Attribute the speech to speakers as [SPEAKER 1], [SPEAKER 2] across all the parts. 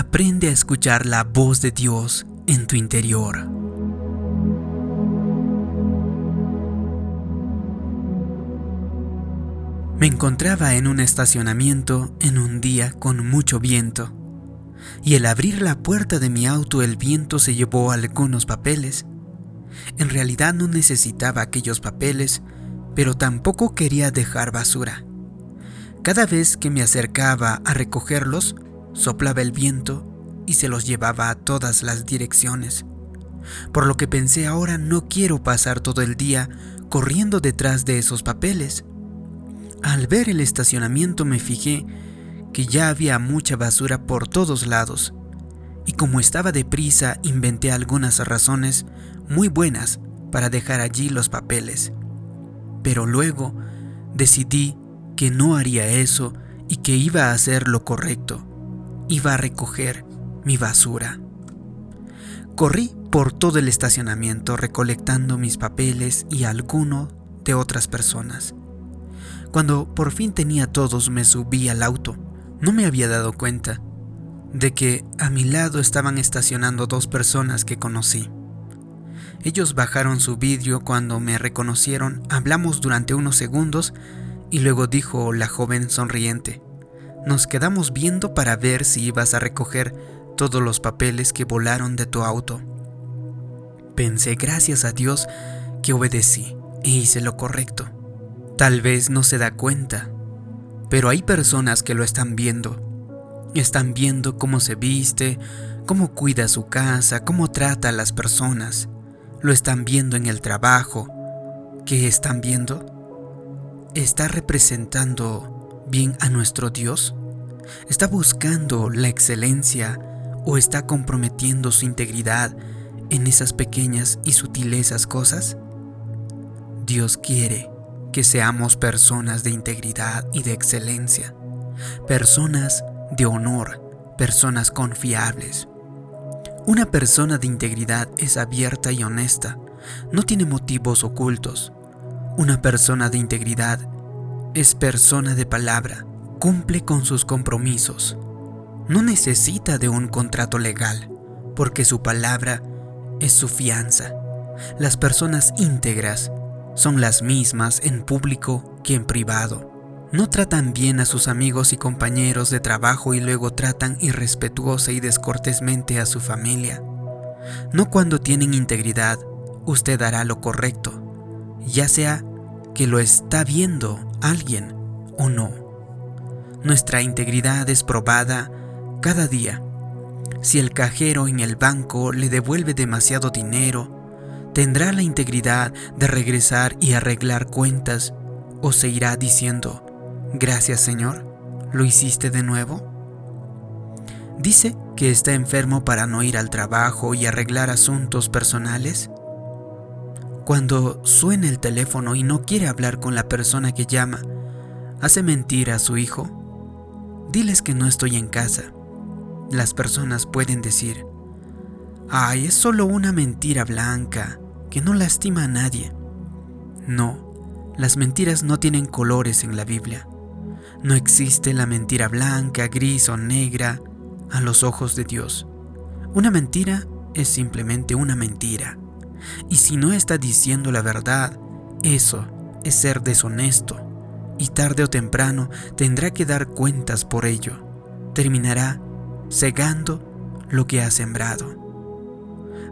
[SPEAKER 1] Aprende a escuchar la voz de Dios en tu interior. Me encontraba en un estacionamiento en un día con mucho viento, y al abrir la puerta de mi auto el viento se llevó algunos papeles. En realidad no necesitaba aquellos papeles, pero tampoco quería dejar basura. Cada vez que me acercaba a recogerlos, soplaba el viento y se los llevaba a todas las direcciones. Por lo que pensé ahora no quiero pasar todo el día corriendo detrás de esos papeles. Al ver el estacionamiento me fijé que ya había mucha basura por todos lados, y como estaba deprisa inventé algunas razones muy buenas para dejar allí los papeles. Pero luego decidí que no haría eso y que iba a hacer lo correcto iba a recoger mi basura. Corrí por todo el estacionamiento recolectando mis papeles y alguno de otras personas. Cuando por fin tenía todos me subí al auto. No me había dado cuenta de que a mi lado estaban estacionando dos personas que conocí. Ellos bajaron su vidrio cuando me reconocieron, hablamos durante unos segundos y luego dijo la joven sonriente, nos quedamos viendo para ver si ibas a recoger todos los papeles que volaron de tu auto. Pensé, gracias a Dios, que obedecí e hice lo correcto. Tal vez no se da cuenta, pero hay personas que lo están viendo. Están viendo cómo se viste, cómo cuida su casa, cómo trata a las personas. Lo están viendo en el trabajo. ¿Qué están viendo? Está representando bien a nuestro Dios? ¿Está buscando la excelencia o está comprometiendo su integridad en esas pequeñas y sutilezas cosas? Dios quiere que seamos personas de integridad y de excelencia, personas de honor, personas confiables. Una persona de integridad es abierta y honesta, no tiene motivos ocultos. Una persona de integridad es persona de palabra, cumple con sus compromisos. No necesita de un contrato legal, porque su palabra es su fianza. Las personas íntegras son las mismas en público que en privado. No tratan bien a sus amigos y compañeros de trabajo y luego tratan irrespetuosa y descortésmente a su familia. No cuando tienen integridad, usted hará lo correcto, ya sea que lo está viendo alguien o no. Nuestra integridad es probada cada día. Si el cajero en el banco le devuelve demasiado dinero, tendrá la integridad de regresar y arreglar cuentas o se irá diciendo, gracias Señor, ¿lo hiciste de nuevo? Dice que está enfermo para no ir al trabajo y arreglar asuntos personales. Cuando suena el teléfono y no quiere hablar con la persona que llama, ¿hace mentir a su hijo? Diles que no estoy en casa. Las personas pueden decir, ay, es solo una mentira blanca, que no lastima a nadie. No, las mentiras no tienen colores en la Biblia. No existe la mentira blanca, gris o negra a los ojos de Dios. Una mentira es simplemente una mentira. Y si no está diciendo la verdad, eso es ser deshonesto. Y tarde o temprano tendrá que dar cuentas por ello. Terminará cegando lo que ha sembrado.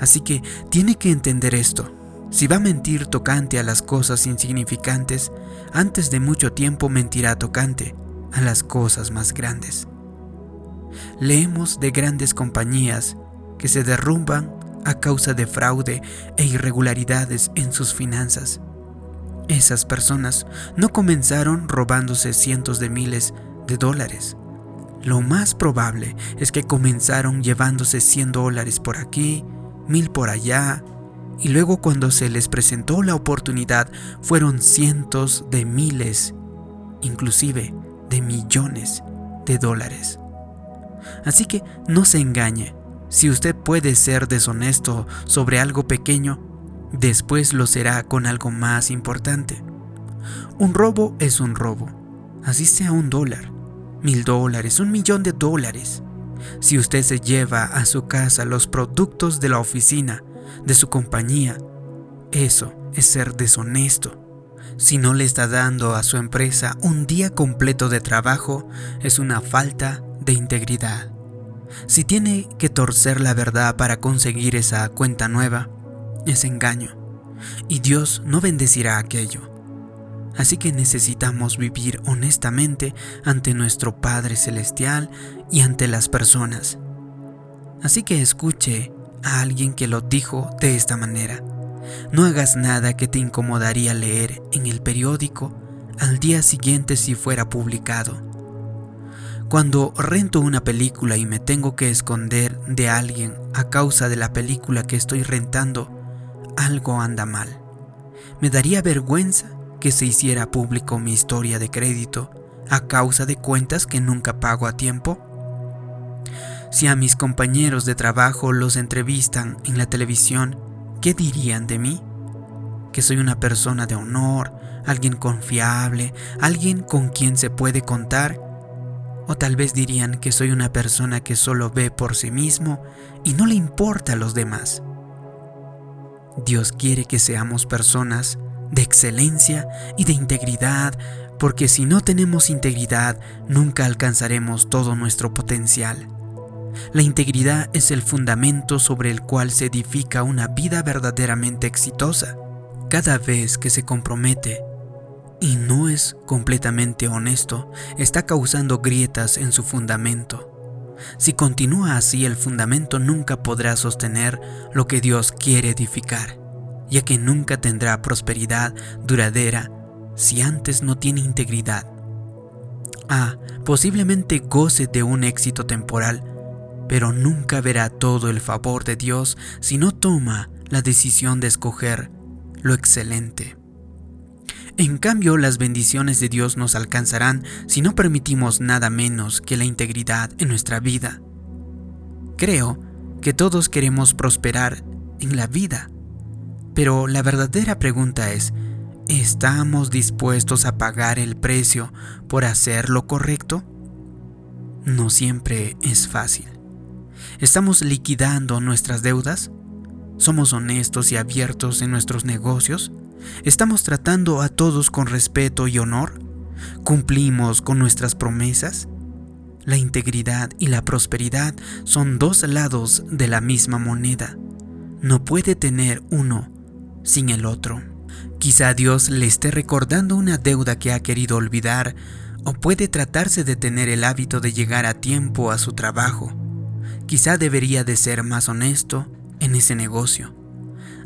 [SPEAKER 1] Así que tiene que entender esto. Si va a mentir tocante a las cosas insignificantes, antes de mucho tiempo mentirá tocante a las cosas más grandes. Leemos de grandes compañías que se derrumban a causa de fraude e irregularidades en sus finanzas. Esas personas no comenzaron robándose cientos de miles de dólares. Lo más probable es que comenzaron llevándose 100 dólares por aquí, mil por allá, y luego cuando se les presentó la oportunidad fueron cientos de miles, inclusive de millones de dólares. Así que no se engañe, si usted puede ser deshonesto sobre algo pequeño, después lo será con algo más importante. Un robo es un robo, así sea un dólar, mil dólares, un millón de dólares. Si usted se lleva a su casa los productos de la oficina, de su compañía, eso es ser deshonesto. Si no le está dando a su empresa un día completo de trabajo, es una falta de integridad. Si tiene que torcer la verdad para conseguir esa cuenta nueva, es engaño. Y Dios no bendecirá aquello. Así que necesitamos vivir honestamente ante nuestro Padre Celestial y ante las personas. Así que escuche a alguien que lo dijo de esta manera. No hagas nada que te incomodaría leer en el periódico al día siguiente si fuera publicado. Cuando rento una película y me tengo que esconder de alguien a causa de la película que estoy rentando, algo anda mal. Me daría vergüenza que se hiciera público mi historia de crédito a causa de cuentas que nunca pago a tiempo? Si a mis compañeros de trabajo los entrevistan en la televisión, ¿qué dirían de mí? Que soy una persona de honor, alguien confiable, alguien con quien se puede contar. O tal vez dirían que soy una persona que solo ve por sí mismo y no le importa a los demás. Dios quiere que seamos personas de excelencia y de integridad, porque si no tenemos integridad nunca alcanzaremos todo nuestro potencial. La integridad es el fundamento sobre el cual se edifica una vida verdaderamente exitosa. Cada vez que se compromete y no es completamente honesto, está causando grietas en su fundamento. Si continúa así, el fundamento nunca podrá sostener lo que Dios quiere edificar ya que nunca tendrá prosperidad duradera si antes no tiene integridad. Ah, posiblemente goce de un éxito temporal, pero nunca verá todo el favor de Dios si no toma la decisión de escoger lo excelente. En cambio, las bendiciones de Dios nos alcanzarán si no permitimos nada menos que la integridad en nuestra vida. Creo que todos queremos prosperar en la vida, pero la verdadera pregunta es, ¿estamos dispuestos a pagar el precio por hacer lo correcto? No siempre es fácil. ¿Estamos liquidando nuestras deudas? ¿Somos honestos y abiertos en nuestros negocios? ¿Estamos tratando a todos con respeto y honor? ¿Cumplimos con nuestras promesas? La integridad y la prosperidad son dos lados de la misma moneda. No puede tener uno sin el otro. Quizá Dios le esté recordando una deuda que ha querido olvidar o puede tratarse de tener el hábito de llegar a tiempo a su trabajo. Quizá debería de ser más honesto en ese negocio.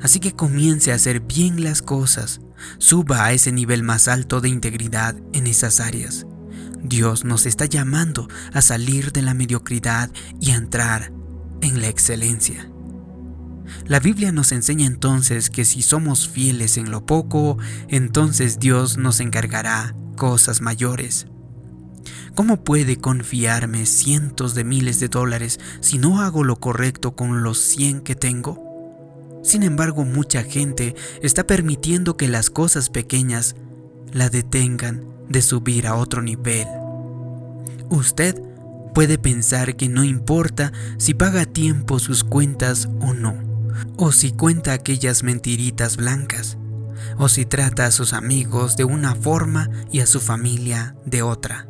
[SPEAKER 1] Así que comience a hacer bien las cosas, suba a ese nivel más alto de integridad en esas áreas. Dios nos está llamando a salir de la mediocridad y a entrar en la excelencia. La Biblia nos enseña entonces que si somos fieles en lo poco, entonces Dios nos encargará cosas mayores. ¿Cómo puede confiarme cientos de miles de dólares si no hago lo correcto con los 100 que tengo? Sin embargo, mucha gente está permitiendo que las cosas pequeñas la detengan de subir a otro nivel. Usted puede pensar que no importa si paga a tiempo sus cuentas o no o si cuenta aquellas mentiritas blancas, o si trata a sus amigos de una forma y a su familia de otra.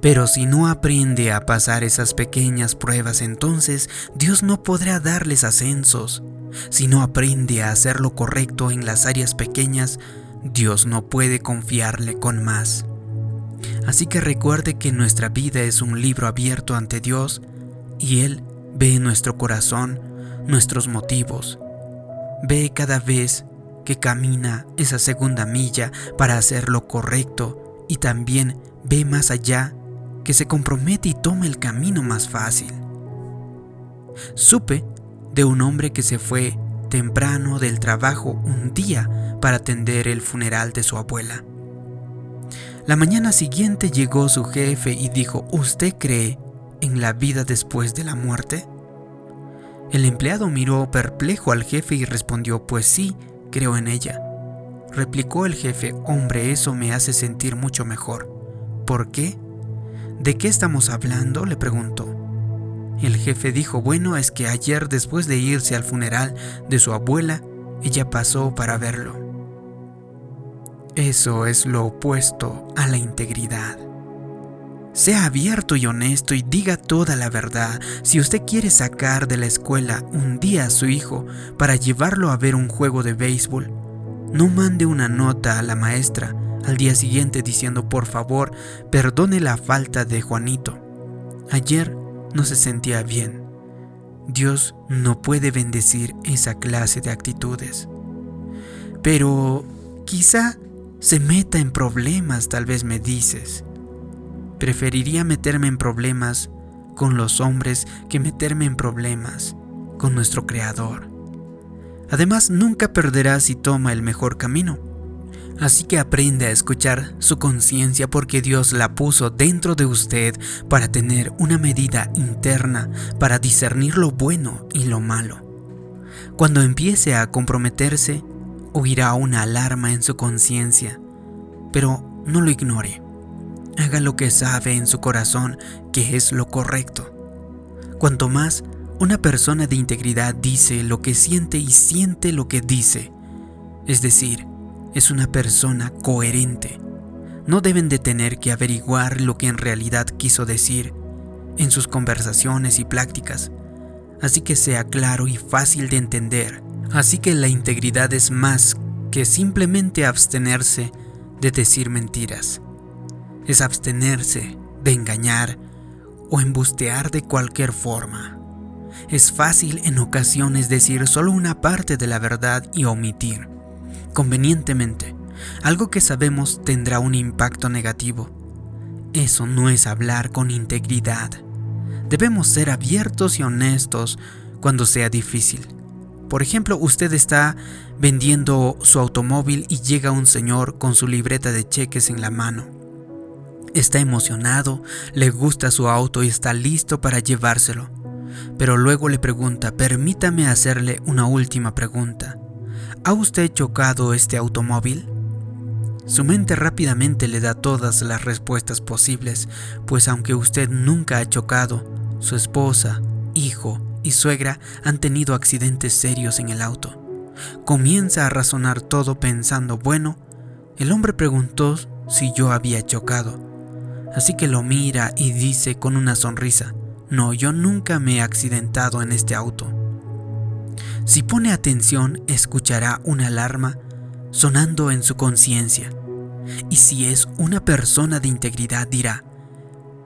[SPEAKER 1] Pero si no aprende a pasar esas pequeñas pruebas, entonces Dios no podrá darles ascensos. Si no aprende a hacer lo correcto en las áreas pequeñas, Dios no puede confiarle con más. Así que recuerde que nuestra vida es un libro abierto ante Dios y Él ve nuestro corazón nuestros motivos. Ve cada vez que camina esa segunda milla para hacer lo correcto y también ve más allá que se compromete y toma el camino más fácil. Supe de un hombre que se fue temprano del trabajo un día para atender el funeral de su abuela. La mañana siguiente llegó su jefe y dijo, ¿usted cree en la vida después de la muerte? El empleado miró perplejo al jefe y respondió, pues sí, creo en ella. Replicó el jefe, hombre, eso me hace sentir mucho mejor. ¿Por qué? ¿De qué estamos hablando? le preguntó. El jefe dijo, bueno, es que ayer después de irse al funeral de su abuela, ella pasó para verlo. Eso es lo opuesto a la integridad. Sea abierto y honesto y diga toda la verdad. Si usted quiere sacar de la escuela un día a su hijo para llevarlo a ver un juego de béisbol, no mande una nota a la maestra al día siguiente diciendo por favor perdone la falta de Juanito. Ayer no se sentía bien. Dios no puede bendecir esa clase de actitudes. Pero quizá se meta en problemas, tal vez me dices. Preferiría meterme en problemas con los hombres que meterme en problemas con nuestro Creador. Además, nunca perderá si toma el mejor camino. Así que aprende a escuchar su conciencia porque Dios la puso dentro de usted para tener una medida interna para discernir lo bueno y lo malo. Cuando empiece a comprometerse, oirá una alarma en su conciencia, pero no lo ignore. Haga lo que sabe en su corazón que es lo correcto. Cuanto más una persona de integridad dice lo que siente y siente lo que dice, es decir, es una persona coherente. No deben de tener que averiguar lo que en realidad quiso decir en sus conversaciones y prácticas, así que sea claro y fácil de entender. Así que la integridad es más que simplemente abstenerse de decir mentiras. Es abstenerse de engañar o embustear de cualquier forma. Es fácil en ocasiones decir solo una parte de la verdad y omitir convenientemente, algo que sabemos tendrá un impacto negativo. Eso no es hablar con integridad. Debemos ser abiertos y honestos cuando sea difícil. Por ejemplo, usted está vendiendo su automóvil y llega un señor con su libreta de cheques en la mano. Está emocionado, le gusta su auto y está listo para llevárselo. Pero luego le pregunta, permítame hacerle una última pregunta. ¿Ha usted chocado este automóvil? Su mente rápidamente le da todas las respuestas posibles, pues aunque usted nunca ha chocado, su esposa, hijo y suegra han tenido accidentes serios en el auto. Comienza a razonar todo pensando, bueno, el hombre preguntó si yo había chocado, así que lo mira y dice con una sonrisa, no, yo nunca me he accidentado en este auto. Si pone atención, escuchará una alarma sonando en su conciencia. Y si es una persona de integridad, dirá,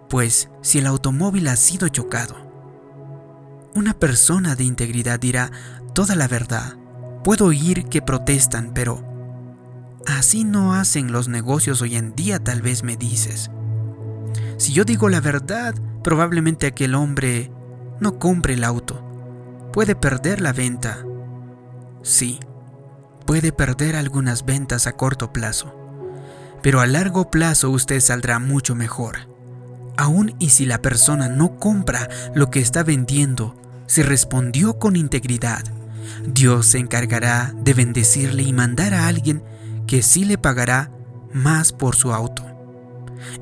[SPEAKER 1] pues si el automóvil ha sido chocado. Una persona de integridad dirá toda la verdad. Puedo oír que protestan, pero así no hacen los negocios hoy en día, tal vez me dices. Si yo digo la verdad, probablemente aquel hombre no compre el auto puede perder la venta. Sí, puede perder algunas ventas a corto plazo, pero a largo plazo usted saldrá mucho mejor. Aún y si la persona no compra lo que está vendiendo, si respondió con integridad, Dios se encargará de bendecirle y mandar a alguien que sí le pagará más por su auto.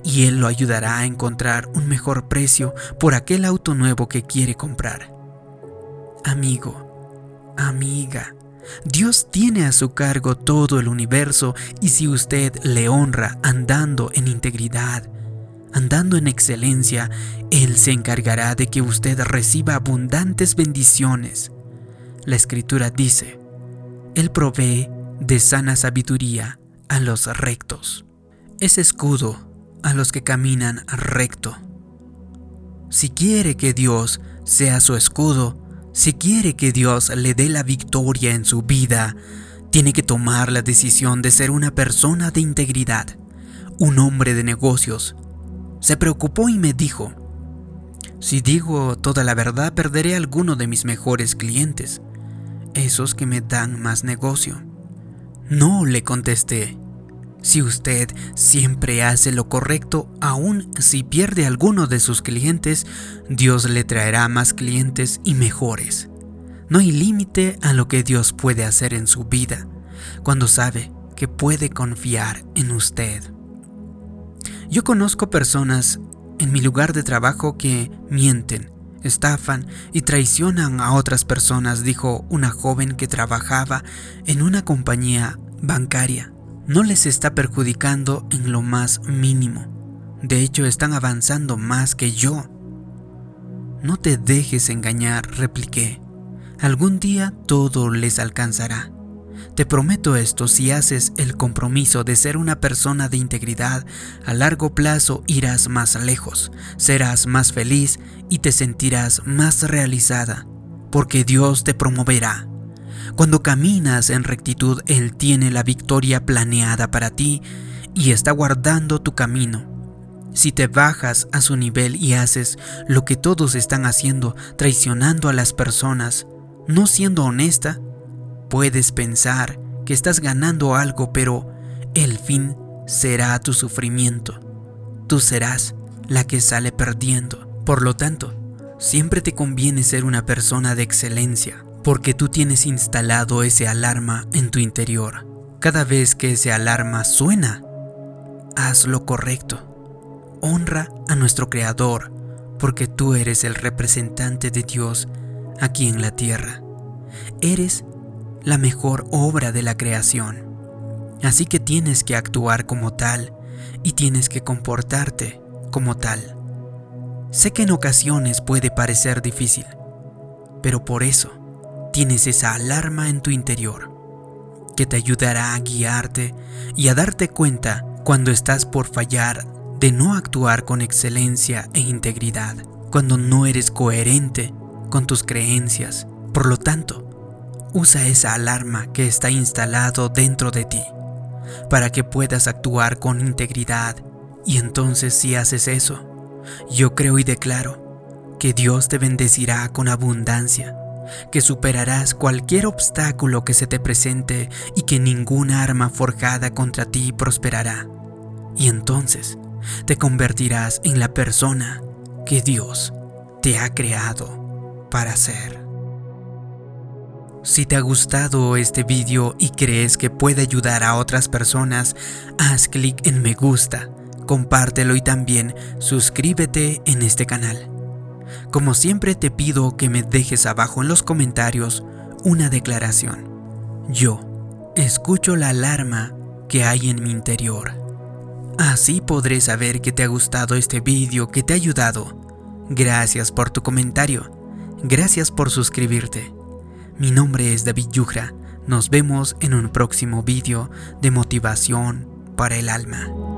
[SPEAKER 1] Y Él lo ayudará a encontrar un mejor precio por aquel auto nuevo que quiere comprar. Amigo, amiga, Dios tiene a su cargo todo el universo y si usted le honra andando en integridad, andando en excelencia, Él se encargará de que usted reciba abundantes bendiciones. La escritura dice, Él provee de sana sabiduría a los rectos. Es escudo a los que caminan recto. Si quiere que Dios sea su escudo, si quiere que Dios le dé la victoria en su vida, tiene que tomar la decisión de ser una persona de integridad, un hombre de negocios. Se preocupó y me dijo, si digo toda la verdad perderé alguno de mis mejores clientes, esos que me dan más negocio. No, le contesté, si usted siempre hace lo correcto, aun si pierde alguno de sus clientes, Dios le traerá más clientes y mejores. No hay límite a lo que Dios puede hacer en su vida cuando sabe que puede confiar en usted. Yo conozco personas en mi lugar de trabajo que mienten, estafan y traicionan a otras personas, dijo una joven que trabajaba en una compañía bancaria. No les está perjudicando en lo más mínimo. De hecho, están avanzando más que yo. No te dejes engañar, repliqué. Algún día todo les alcanzará. Te prometo esto, si haces el compromiso de ser una persona de integridad, a largo plazo irás más lejos, serás más feliz y te sentirás más realizada, porque Dios te promoverá. Cuando caminas en rectitud, Él tiene la victoria planeada para ti y está guardando tu camino. Si te bajas a su nivel y haces lo que todos están haciendo, traicionando a las personas, no siendo honesta, puedes pensar que estás ganando algo, pero el fin será tu sufrimiento. Tú serás la que sale perdiendo. Por lo tanto, siempre te conviene ser una persona de excelencia, porque tú tienes instalado ese alarma en tu interior. Cada vez que ese alarma suena, haz lo correcto honra a nuestro Creador, porque tú eres el representante de Dios aquí en la tierra. Eres la mejor obra de la creación. Así que tienes que actuar como tal y tienes que comportarte como tal. Sé que en ocasiones puede parecer difícil, pero por eso tienes esa alarma en tu interior que te ayudará a guiarte y a darte cuenta cuando estás por fallar de no actuar con excelencia e integridad cuando no eres coherente con tus creencias. Por lo tanto, usa esa alarma que está instalado dentro de ti para que puedas actuar con integridad y entonces si haces eso, yo creo y declaro que Dios te bendecirá con abundancia, que superarás cualquier obstáculo que se te presente y que ninguna arma forjada contra ti prosperará. Y entonces te convertirás en la persona que Dios te ha creado para ser. Si te ha gustado este vídeo y crees que puede ayudar a otras personas, haz clic en me gusta, compártelo y también suscríbete en este canal. Como siempre te pido que me dejes abajo en los comentarios una declaración. Yo escucho la alarma que hay en mi interior. Así podré saber que te ha gustado este vídeo, que te ha ayudado. Gracias por tu comentario. Gracias por suscribirte. Mi nombre es David Yugra. Nos vemos en un próximo vídeo de motivación para el alma.